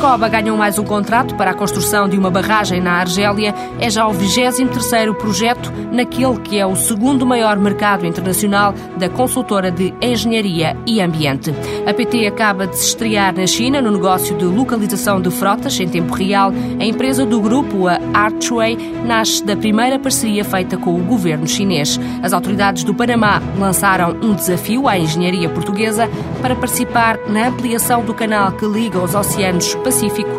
Coba ganhou mais um contrato para a construção de uma barragem na Argélia. É já o 23º projeto naquele que é o segundo maior mercado internacional da consultora de engenharia e ambiente. A PT acaba de se estrear na China no negócio de localização de frotas em tempo real. A empresa do grupo, a Archway, nasce da primeira parceria feita com o governo chinês. As autoridades do Panamá lançaram um desafio à engenharia portuguesa para participar na ampliação do canal que liga os oceanos Pacífico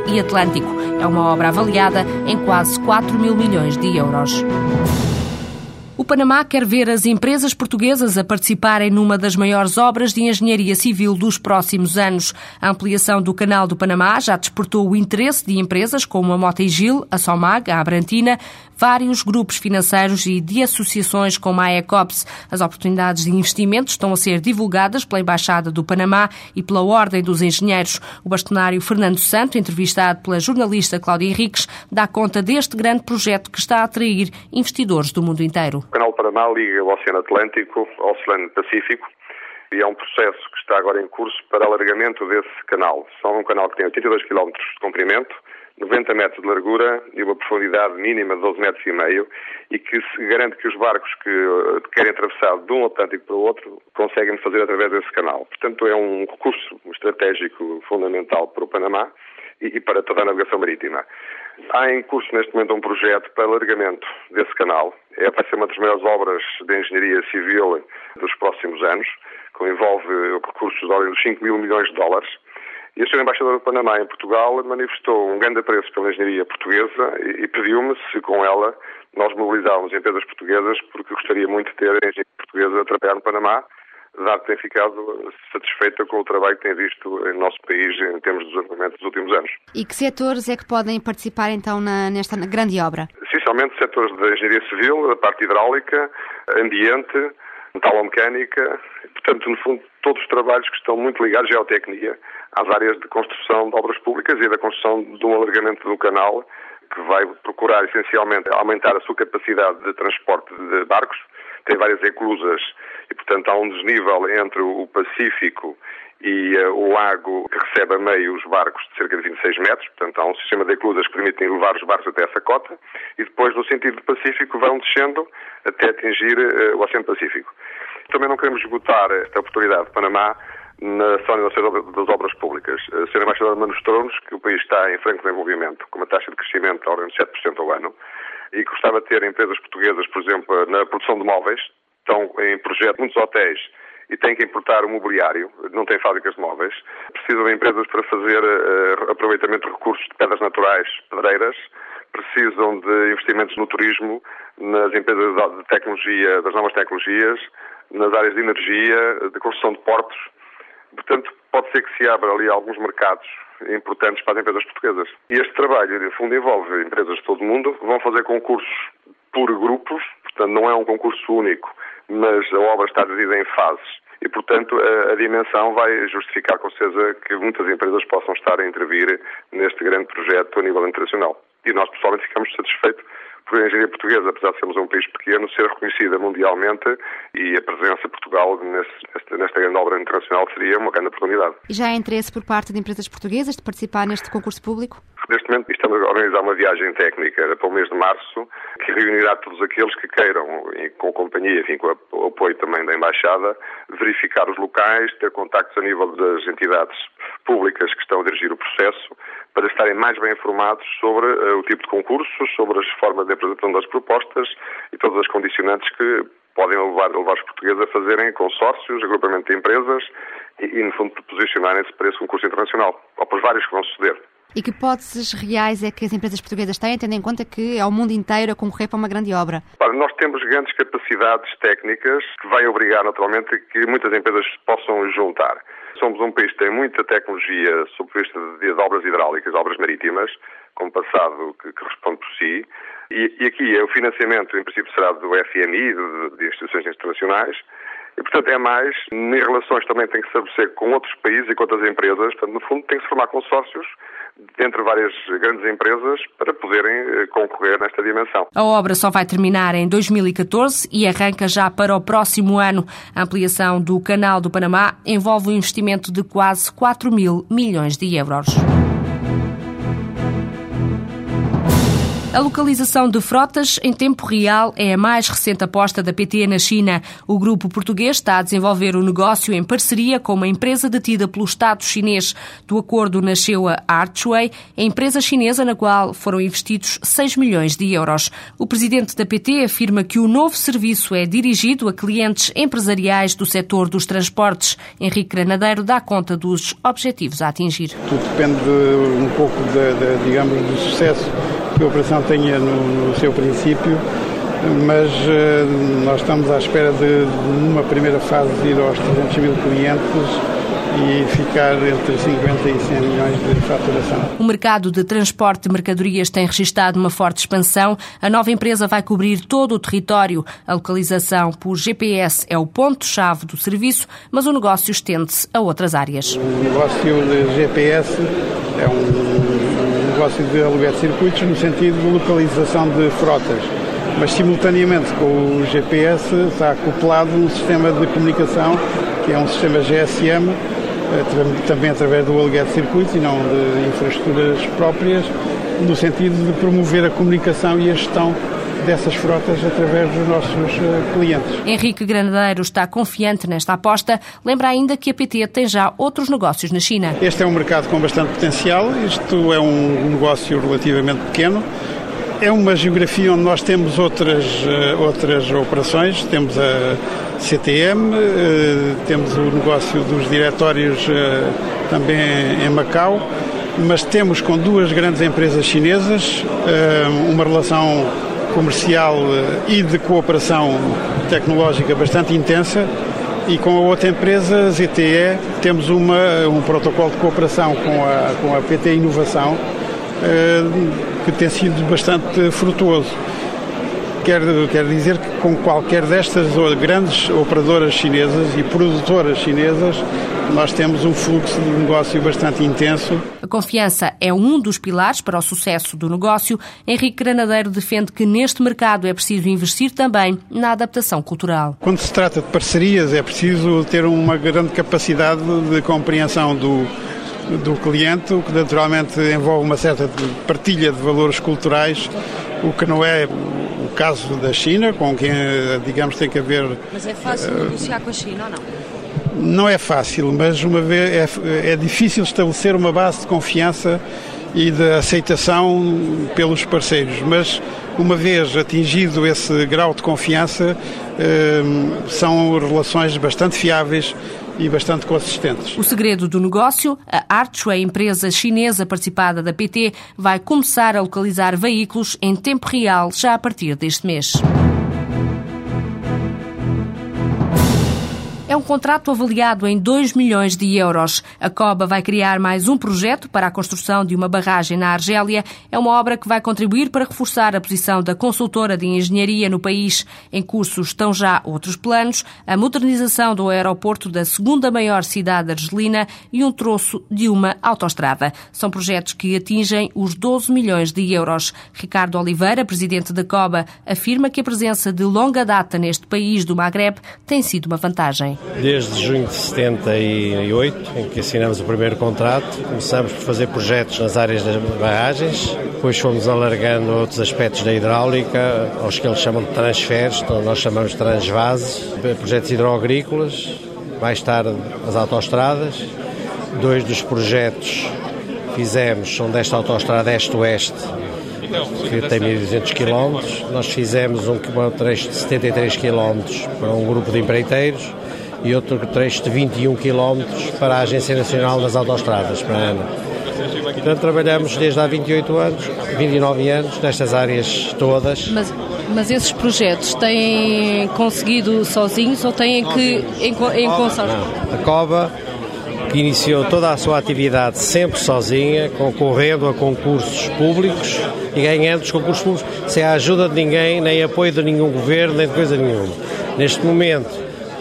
e Atlântico. É uma obra avaliada em quase 4 mil milhões de euros. Panamá quer ver as empresas portuguesas a participarem numa das maiores obras de engenharia civil dos próximos anos. A ampliação do Canal do Panamá já despertou o interesse de empresas como a Motegil, a Somag, a Abrantina, vários grupos financeiros e de associações como a ECOPS. As oportunidades de investimento estão a ser divulgadas pela Embaixada do Panamá e pela Ordem dos Engenheiros. O bastonário Fernando Santo, entrevistado pela jornalista Cláudia Henriques, dá conta deste grande projeto que está a atrair investidores do mundo inteiro. Panamá liga o Oceano Atlântico ao Oceano Pacífico e é um processo que está agora em curso para alargamento desse canal. São um canal que tem 82 km de comprimento, 90 metros de largura e uma profundidade mínima de 12 metros e meio e que garante que os barcos que eh, querem atravessar de um Atlântico para o outro conseguem fazer através desse canal. Portanto, é um recurso estratégico fundamental para o Panamá e para toda a navegação marítima. Há em curso neste momento um projeto para alargamento desse canal. É, vai ser uma das maiores obras de engenharia civil dos próximos anos, que envolve recursos de ordem dos 5 mil milhões de dólares. E o Sr. Embaixador do Panamá em Portugal manifestou um grande apreço pela engenharia portuguesa e, e pediu-me se com ela nós mobilizávamos empresas portuguesas porque gostaria muito de ter a engenharia portuguesa a trabalhar no Panamá dado que tem ficado satisfeita com o trabalho que tem visto em nosso país em termos de desenvolvimento dos últimos anos. E que setores é que podem participar então na, nesta grande obra? Essencialmente setores da engenharia civil, da parte hidráulica, ambiente, metalomecânica, portanto, no fundo, todos os trabalhos que estão muito ligados à geotecnia, às áreas de construção de obras públicas e da construção de um alargamento do canal que vai procurar essencialmente aumentar a sua capacidade de transporte de barcos, tem várias eclusas e, portanto, há um desnível entre o Pacífico e uh, o lago que recebe a meio os barcos de cerca de 26 metros, portanto há um sistema de eclusas que permitem levar os barcos até essa cota e depois no sentido do Pacífico vão descendo até atingir uh, o Oceano Pacífico. Também não queremos esgotar esta oportunidade de Panamá na zona das obras públicas. A Sra. Embaixadora mostrou-nos que o país está em franco desenvolvimento, com uma taxa de crescimento ao ordem de 7% ao ano, e gostava de ter empresas portuguesas, por exemplo, na produção de móveis, estão em projeto muitos hotéis e têm que importar o mobiliário, não têm fábricas de móveis, precisam de empresas para fazer uh, aproveitamento de recursos de pedras naturais, pedreiras, precisam de investimentos no turismo, nas empresas de tecnologia, das novas tecnologias, nas áreas de energia, de construção de portos. Portanto, pode ser que se abra ali alguns mercados importantes para as empresas portuguesas. E este trabalho, no fundo, envolve empresas de todo o mundo, vão fazer concursos por grupos, portanto, não é um concurso único, mas a obra está dividida em fases. E, portanto, a, a, dimensão vai justificar com certeza que muitas empresas possam estar a intervir neste grande projeto a nível internacional. E nós, pessoalmente, ficamos satisfeitos por a engenharia portuguesa, apesar de sermos um país pequeno, ser reconhecida mundialmente e a presença de Portugal nesta grande obra internacional seria uma grande oportunidade. E já há interesse por parte de empresas portuguesas de participar neste concurso público? Neste momento estamos a organizar uma viagem técnica para o mês de março que reunirá todos aqueles que queiram, com a companhia, enfim, com o apoio também da Embaixada, verificar os locais, ter contactos a nível das entidades públicas que estão a dirigir o processo, para estarem mais bem informados sobre uh, o tipo de concursos, sobre as formas de apresentação das propostas e todas as condicionantes que podem levar, levar os portugueses a fazerem consórcios, agrupamento de empresas e, e no fundo, posicionarem-se para esse concurso internacional, ou para os vários que vão suceder. E que hipóteses reais é que as empresas portuguesas têm, tendo em conta que é o mundo inteiro a concorrer para uma grande obra? Ora, nós temos grandes capacidades técnicas que vai obrigar naturalmente que muitas empresas possam juntar. Somos um país que tem muita tecnologia sob vista de, obras hidráulicas, obras marítimas, com passado que, que responde por si. E, e, aqui o financiamento, em princípio, será do FMI, de, de instituições internacionais. E, portanto, é mais, em relações também tem que estabelecer com outros países e com outras empresas. Portanto, no fundo, tem que se formar consórcios entre várias grandes empresas para poderem eh, concorrer nesta dimensão. A obra só vai terminar em 2014 e arranca já para o próximo ano. A ampliação do Canal do Panamá envolve um investimento de quase 4 mil milhões de euros. A localização de frotas em tempo real é a mais recente aposta da PT na China. O grupo português está a desenvolver o negócio em parceria com uma empresa detida pelo Estado chinês. Do acordo nasceu a Archway, a empresa chinesa na qual foram investidos 6 milhões de euros. O presidente da PT afirma que o novo serviço é dirigido a clientes empresariais do setor dos transportes. Henrique Granadeiro dá conta dos objetivos a atingir. Tudo depende um pouco, de, de, digamos, do sucesso operação tenha no, no seu princípio, mas uh, nós estamos à espera de, numa primeira fase, ir aos 300 mil clientes e ficar entre 50 e 100 milhões de faturação. O mercado de transporte de mercadorias tem registrado uma forte expansão. A nova empresa vai cobrir todo o território. A localização por GPS é o ponto-chave do serviço, mas o negócio estende-se a outras áreas. O negócio de GPS é um negócio de aluguer de circuitos no sentido de localização de frotas. Mas simultaneamente com o GPS está acoplado um sistema de comunicação que é um sistema GSM, eh, também através do aluguer de circuitos e não de infraestruturas próprias, no sentido de promover a comunicação e a gestão dessas frotas através dos nossos eh, clientes. Henrique Granadeiro está confiante nesta aposta. Lembra ainda que a PT tem já outros negócios na China. Este é um mercado com bastante potencial. Isto é um negócio relativamente pequeno. É uma geografia onde nós temos outras, eh, outras operações. Temos a CTM, eh, temos o negócio dos diretórios também em Macau mas temos com duas grandes empresas chinesas uma relação comercial eh, e de cooperação tecnológica bastante intensa e com a outra empresa, ZTE, temos uma, um protocolo de cooperação com a, com a PT Inovação eh, que tem sido bastante frutuoso. Quero, quero dizer que com qualquer destas grandes operadoras chinesas e produtoras chinesas, nós temos um fluxo de negócio bastante intenso. A confiança é um dos pilares para o sucesso do negócio. Henrique Granadeiro defende que neste mercado é preciso investir também na adaptação cultural. Quando se trata de parcerias, é preciso ter uma grande capacidade de compreensão do, do cliente, o que naturalmente envolve uma certa partilha de valores culturais, o que não é o caso da China, com quem, digamos, tem que haver. Mas é fácil uh, negociar com a China ou não? Não é fácil, mas uma vez é, é difícil estabelecer uma base de confiança e de aceitação pelos parceiros, mas uma vez atingido esse grau de confiança, eh, são relações bastante fiáveis e bastante consistentes. O segredo do negócio, a Archway, empresa chinesa participada da PT, vai começar a localizar veículos em tempo real já a partir deste mês. É um contrato avaliado em 2 milhões de euros. A COBA vai criar mais um projeto para a construção de uma barragem na Argélia. É uma obra que vai contribuir para reforçar a posição da consultora de engenharia no país. Em curso estão já outros planos, a modernização do aeroporto da segunda maior cidade argelina e um troço de uma autoestrada. São projetos que atingem os 12 milhões de euros. Ricardo Oliveira, presidente da COBA, afirma que a presença de longa data neste país do Magreb tem sido uma vantagem. Desde junho de 78, em que assinamos o primeiro contrato, começamos por fazer projetos nas áreas das barragens, depois fomos alargando outros aspectos da hidráulica, aos que eles chamam de transferes, então nós chamamos de transvases, projetos hidroagrícolas, mais tarde as autoestradas. Dois dos projetos fizemos são desta autoestrada este-oeste, que tem 1.200 km. Nós fizemos um trecho de 73 km para um grupo de empreiteiros e outro trecho de 21 km para a Agência Nacional das Autostradas, para a ANA. portanto, trabalhamos desde há 28 anos, 29 anos, nestas áreas todas. Mas, mas esses projetos têm conseguido sozinhos ou têm que em, em consórcio? Não. A COBA que iniciou toda a sua atividade sempre sozinha, concorrendo a concursos públicos e ganhando os concursos públicos sem a ajuda de ninguém, nem apoio de nenhum governo, nem de coisa nenhuma. Neste momento,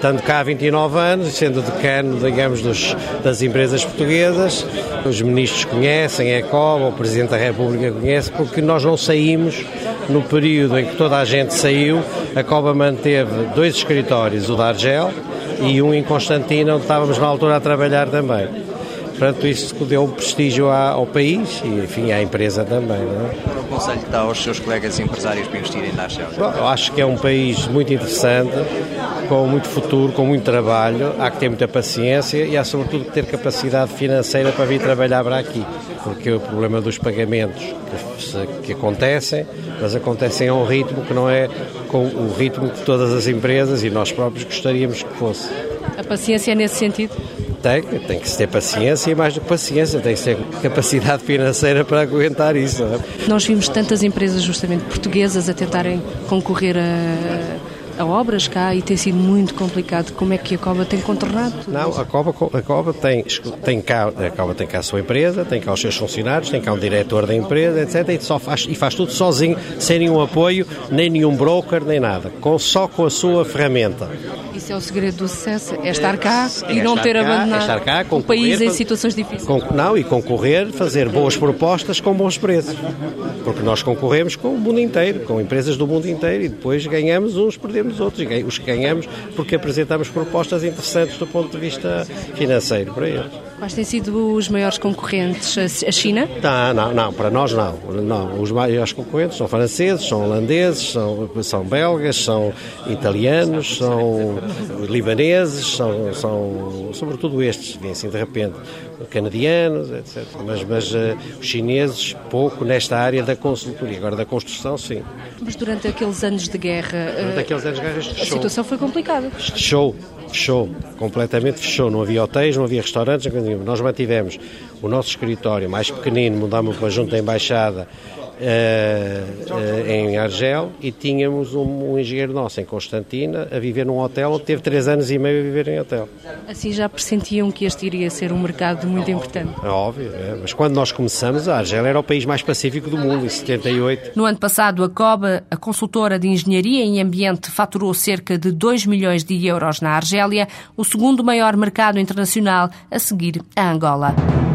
estando cá há 29 anos, sendo decano, digamos, dos, das empresas portuguesas, os ministros conhecem, a ECOB, o Presidente da República conhece, porque nós não saímos no período em que toda a gente saiu, a COBA manteve dois escritórios, o da Argel e um em Constantina, onde estávamos na altura a trabalhar também. Portanto, isso deu prestígio ao país e, enfim, à empresa também. Não é? Qual é o conselho que dá aos seus colegas empresários para investirem na? Bom, eu acho que é um país muito interessante, com muito futuro, com muito trabalho. Há que ter muita paciência e há, sobretudo, que ter capacidade financeira para vir trabalhar para aqui. Porque o problema dos pagamentos que, que acontecem, mas acontecem a um ritmo que não é com o ritmo que todas as empresas e nós próprios gostaríamos que fosse. A paciência é nesse sentido? Tem, tem que ter paciência e mais do que paciência, tem que ter capacidade financeira para aguentar isso. É? Nós vimos tantas empresas justamente portuguesas a tentarem concorrer a, a obras cá e tem sido muito complicado. Como é que a Coba tem contornado? Não, a Coba, a Coba tem, tem, cá, a Coba tem cá a sua empresa, tem cá os seus funcionários, tem cá um diretor da empresa, etc. E, só faz, e faz tudo sozinho, sem nenhum apoio, nem nenhum broker, nem nada. Com, só com a sua ferramenta. Isso é o segredo do sucesso, é estar cá é e não ter cá, abandonado é estar cá, o país em situações difíceis. Com, não, e concorrer, fazer boas propostas com bons preços. Porque nós concorremos com o mundo inteiro, com empresas do mundo inteiro, e depois ganhamos uns, perdemos outros. E os que ganhamos porque apresentamos propostas interessantes do ponto de vista financeiro para eles. Quais têm sido os maiores concorrentes? A China? Não, não, não, para nós não. não. Os maiores concorrentes são franceses, são holandeses, são, são belgas, são italianos, são libaneses, são, são sobretudo estes, vêm assim de repente, canadianos, etc. Mas, mas uh, os chineses, pouco nesta área da consultoria. Agora, da construção, sim. Mas durante aqueles anos de guerra, durante uh, aqueles anos de guerra a situação foi complicada. Fechou, fechou, completamente fechou. Não havia hotéis, não havia restaurantes, nós mantivemos o nosso escritório mais pequenino, mudámos para junto da embaixada uh, em Argel e tínhamos um, um, engenheiro nosso em Constantina a viver num hotel teve três anos e meio a viver em hotel. Assim já pressentiam que este iria ser um mercado muito importante? É óbvio, é, mas quando nós começamos, a Argel era o país mais pacífico do mundo, em 78. No ano passado, a COBA, a consultora de engenharia e ambiente, faturou cerca de 2 milhões de euros na Argélia, o segundo maior mercado internacional a seguir a Angola.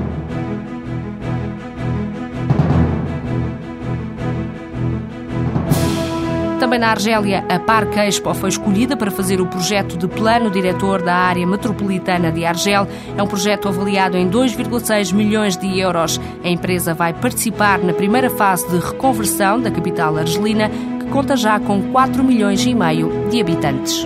Também na Argélia, a Parque Expo foi escolhida para fazer o projeto de plano diretor da área metropolitana de Argel. É um projeto avaliado em 2,6 milhões de euros. A empresa vai participar na primeira fase de reconversão da capital argelina, que conta já com 4 milhões e meio de habitantes.